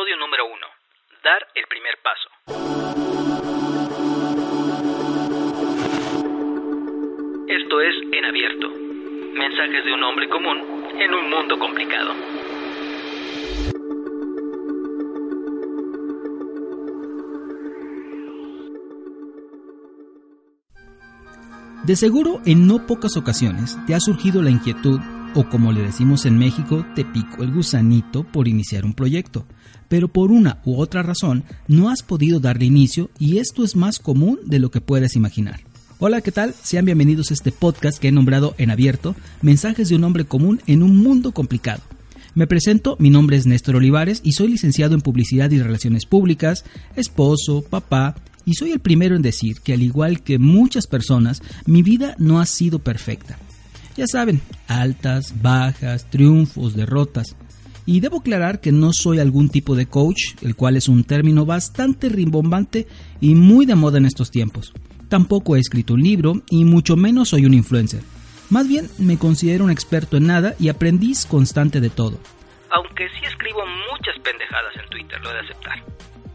Episodio número 1. Dar el primer paso. Esto es En Abierto. Mensajes de un hombre común en un mundo complicado. De seguro, en no pocas ocasiones te ha surgido la inquietud, o como le decimos en México, te picó el gusanito por iniciar un proyecto, pero por una u otra razón no has podido darle inicio y esto es más común de lo que puedes imaginar. Hola, ¿qué tal? Sean bienvenidos a este podcast que he nombrado en abierto, Mensajes de un hombre común en un mundo complicado. Me presento, mi nombre es Néstor Olivares y soy licenciado en Publicidad y Relaciones Públicas, esposo, papá, y soy el primero en decir que al igual que muchas personas, mi vida no ha sido perfecta. Ya saben, altas, bajas, triunfos, derrotas. Y debo aclarar que no soy algún tipo de coach, el cual es un término bastante rimbombante y muy de moda en estos tiempos. Tampoco he escrito un libro y mucho menos soy un influencer. Más bien me considero un experto en nada y aprendiz constante de todo. Aunque sí escribo muchas pendejadas en Twitter, lo he de aceptar.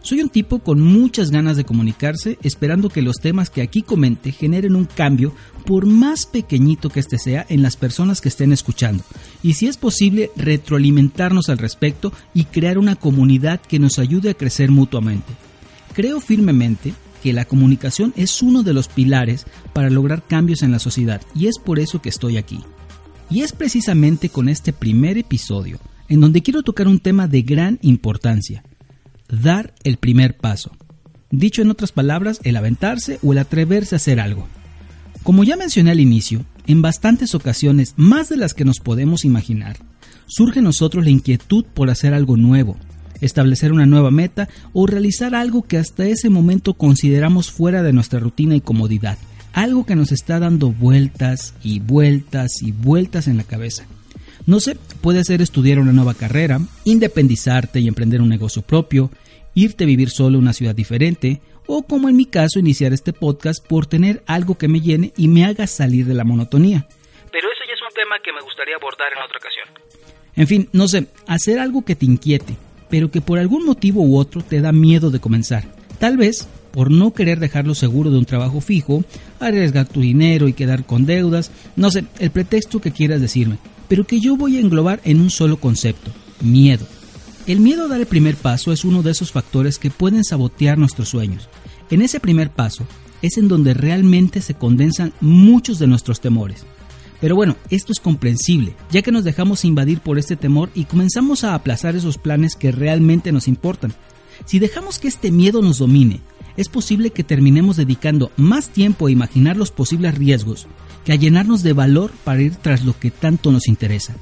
Soy un tipo con muchas ganas de comunicarse, esperando que los temas que aquí comente generen un cambio, por más pequeñito que este sea, en las personas que estén escuchando. Y si es posible, retroalimentarnos al respecto y crear una comunidad que nos ayude a crecer mutuamente. Creo firmemente que la comunicación es uno de los pilares para lograr cambios en la sociedad y es por eso que estoy aquí. Y es precisamente con este primer episodio en donde quiero tocar un tema de gran importancia dar el primer paso. Dicho en otras palabras, el aventarse o el atreverse a hacer algo. Como ya mencioné al inicio, en bastantes ocasiones, más de las que nos podemos imaginar, surge en nosotros la inquietud por hacer algo nuevo, establecer una nueva meta o realizar algo que hasta ese momento consideramos fuera de nuestra rutina y comodidad, algo que nos está dando vueltas y vueltas y vueltas en la cabeza. No sé, puede ser estudiar una nueva carrera, independizarte y emprender un negocio propio, irte a vivir solo a una ciudad diferente, o como en mi caso iniciar este podcast por tener algo que me llene y me haga salir de la monotonía. Pero eso ya es un tema que me gustaría abordar en otra ocasión. En fin, no sé, hacer algo que te inquiete, pero que por algún motivo u otro te da miedo de comenzar. Tal vez por no querer dejarlo seguro de un trabajo fijo, arriesgar tu dinero y quedar con deudas, no sé, el pretexto que quieras decirme pero que yo voy a englobar en un solo concepto, miedo. El miedo a dar el primer paso es uno de esos factores que pueden sabotear nuestros sueños. En ese primer paso es en donde realmente se condensan muchos de nuestros temores. Pero bueno, esto es comprensible, ya que nos dejamos invadir por este temor y comenzamos a aplazar esos planes que realmente nos importan. Si dejamos que este miedo nos domine, es posible que terminemos dedicando más tiempo a imaginar los posibles riesgos que a llenarnos de valor para ir tras lo que tanto nos interesa.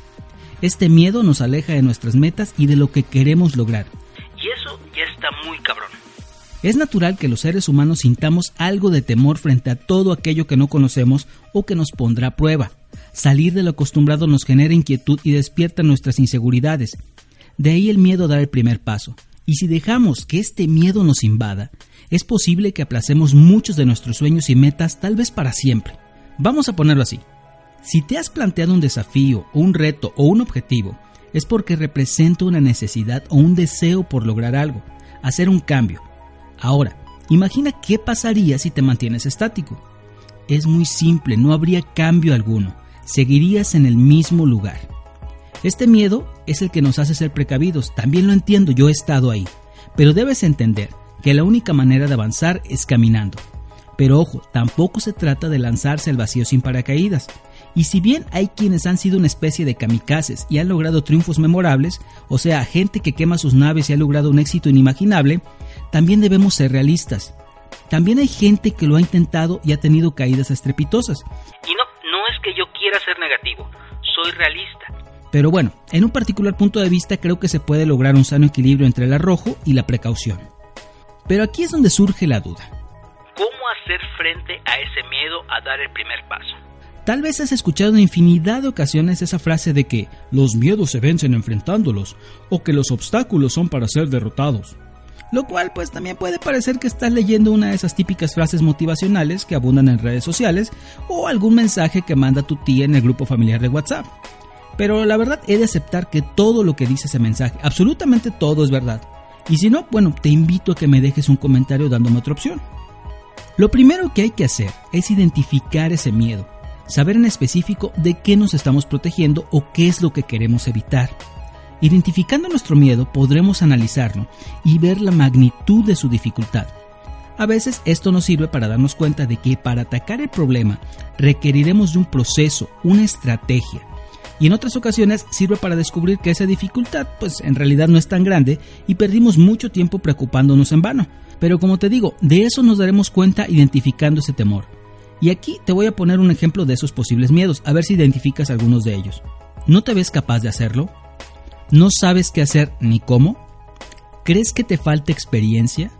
Este miedo nos aleja de nuestras metas y de lo que queremos lograr. Y eso ya está muy cabrón. Es natural que los seres humanos sintamos algo de temor frente a todo aquello que no conocemos o que nos pondrá a prueba. Salir de lo acostumbrado nos genera inquietud y despierta nuestras inseguridades. De ahí el miedo a dar el primer paso. Y si dejamos que este miedo nos invada, es posible que aplacemos muchos de nuestros sueños y metas tal vez para siempre. Vamos a ponerlo así. Si te has planteado un desafío, un reto o un objetivo, es porque representa una necesidad o un deseo por lograr algo, hacer un cambio. Ahora, imagina qué pasaría si te mantienes estático. Es muy simple, no habría cambio alguno, seguirías en el mismo lugar. Este miedo es el que nos hace ser precavidos, también lo entiendo, yo he estado ahí, pero debes entender que la única manera de avanzar es caminando. Pero ojo, tampoco se trata de lanzarse al vacío sin paracaídas. Y si bien hay quienes han sido una especie de kamikazes y han logrado triunfos memorables, o sea, gente que quema sus naves y ha logrado un éxito inimaginable, también debemos ser realistas. También hay gente que lo ha intentado y ha tenido caídas estrepitosas. Y no, no es que yo quiera ser negativo, soy realista. Pero bueno, en un particular punto de vista creo que se puede lograr un sano equilibrio entre el arrojo y la precaución. Pero aquí es donde surge la duda hacer frente a ese miedo a dar el primer paso. Tal vez has escuchado en infinidad de ocasiones esa frase de que los miedos se vencen enfrentándolos o que los obstáculos son para ser derrotados. Lo cual pues también puede parecer que estás leyendo una de esas típicas frases motivacionales que abundan en redes sociales o algún mensaje que manda tu tía en el grupo familiar de WhatsApp. Pero la verdad he de aceptar que todo lo que dice ese mensaje, absolutamente todo es verdad. Y si no, bueno, te invito a que me dejes un comentario dándome otra opción. Lo primero que hay que hacer es identificar ese miedo, saber en específico de qué nos estamos protegiendo o qué es lo que queremos evitar. Identificando nuestro miedo podremos analizarlo y ver la magnitud de su dificultad. A veces esto nos sirve para darnos cuenta de que para atacar el problema requeriremos de un proceso, una estrategia. Y en otras ocasiones sirve para descubrir que esa dificultad pues en realidad no es tan grande y perdimos mucho tiempo preocupándonos en vano. Pero como te digo, de eso nos daremos cuenta identificando ese temor. Y aquí te voy a poner un ejemplo de esos posibles miedos, a ver si identificas algunos de ellos. ¿No te ves capaz de hacerlo? ¿No sabes qué hacer ni cómo? ¿Crees que te falta experiencia?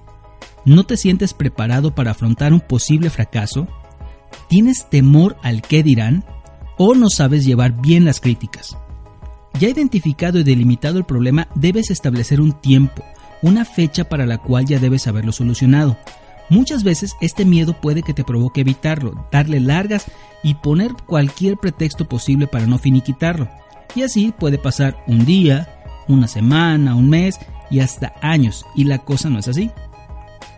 ¿No te sientes preparado para afrontar un posible fracaso? ¿Tienes temor al qué dirán? ¿O no sabes llevar bien las críticas? Ya identificado y delimitado el problema, debes establecer un tiempo, una fecha para la cual ya debes haberlo solucionado. Muchas veces este miedo puede que te provoque evitarlo, darle largas y poner cualquier pretexto posible para no finiquitarlo. Y así puede pasar un día, una semana, un mes y hasta años, y la cosa no es así.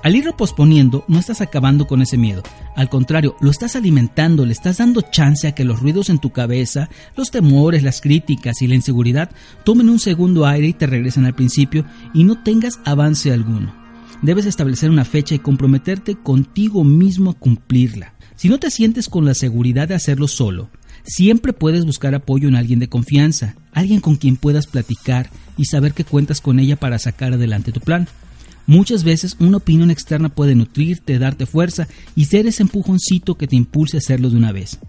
Al irlo posponiendo, no estás acabando con ese miedo. Al contrario, lo estás alimentando, le estás dando chance a que los ruidos en tu cabeza, los temores, las críticas y la inseguridad tomen un segundo aire y te regresen al principio y no tengas avance alguno. Debes establecer una fecha y comprometerte contigo mismo a cumplirla. Si no te sientes con la seguridad de hacerlo solo, Siempre puedes buscar apoyo en alguien de confianza, alguien con quien puedas platicar y saber que cuentas con ella para sacar adelante tu plan. Muchas veces una opinión externa puede nutrirte, darte fuerza y ser ese empujoncito que te impulse a hacerlo de una vez.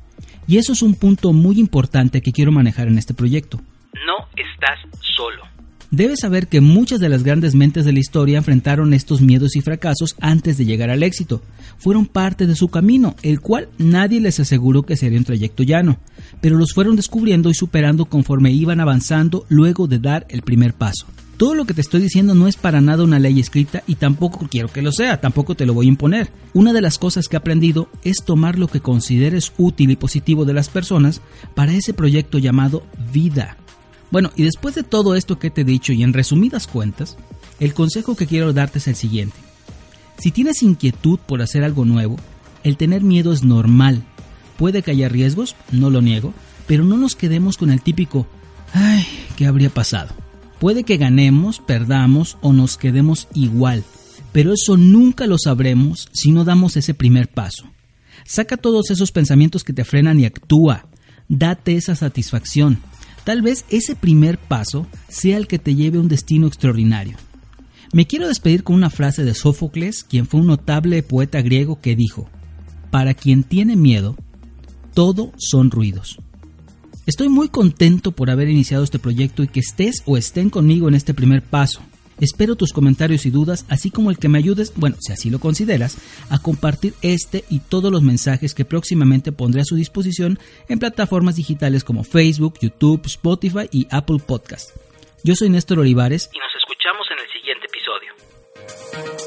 Y eso es un punto muy importante que quiero manejar en este proyecto. No estás solo. Debes saber que muchas de las grandes mentes de la historia enfrentaron estos miedos y fracasos antes de llegar al éxito. Fueron parte de su camino, el cual nadie les aseguró que sería un trayecto llano, pero los fueron descubriendo y superando conforme iban avanzando luego de dar el primer paso. Todo lo que te estoy diciendo no es para nada una ley escrita y tampoco quiero que lo sea, tampoco te lo voy a imponer. Una de las cosas que he aprendido es tomar lo que consideres útil y positivo de las personas para ese proyecto llamado vida. Bueno, y después de todo esto que te he dicho y en resumidas cuentas, el consejo que quiero darte es el siguiente. Si tienes inquietud por hacer algo nuevo, el tener miedo es normal. Puede que haya riesgos, no lo niego, pero no nos quedemos con el típico, ay, ¿qué habría pasado? Puede que ganemos, perdamos o nos quedemos igual, pero eso nunca lo sabremos si no damos ese primer paso. Saca todos esos pensamientos que te frenan y actúa. Date esa satisfacción. Tal vez ese primer paso sea el que te lleve a un destino extraordinario. Me quiero despedir con una frase de Sófocles, quien fue un notable poeta griego que dijo, Para quien tiene miedo, todo son ruidos. Estoy muy contento por haber iniciado este proyecto y que estés o estén conmigo en este primer paso. Espero tus comentarios y dudas, así como el que me ayudes, bueno, si así lo consideras, a compartir este y todos los mensajes que próximamente pondré a su disposición en plataformas digitales como Facebook, YouTube, Spotify y Apple Podcast. Yo soy Néstor Olivares y nos escuchamos en el siguiente episodio.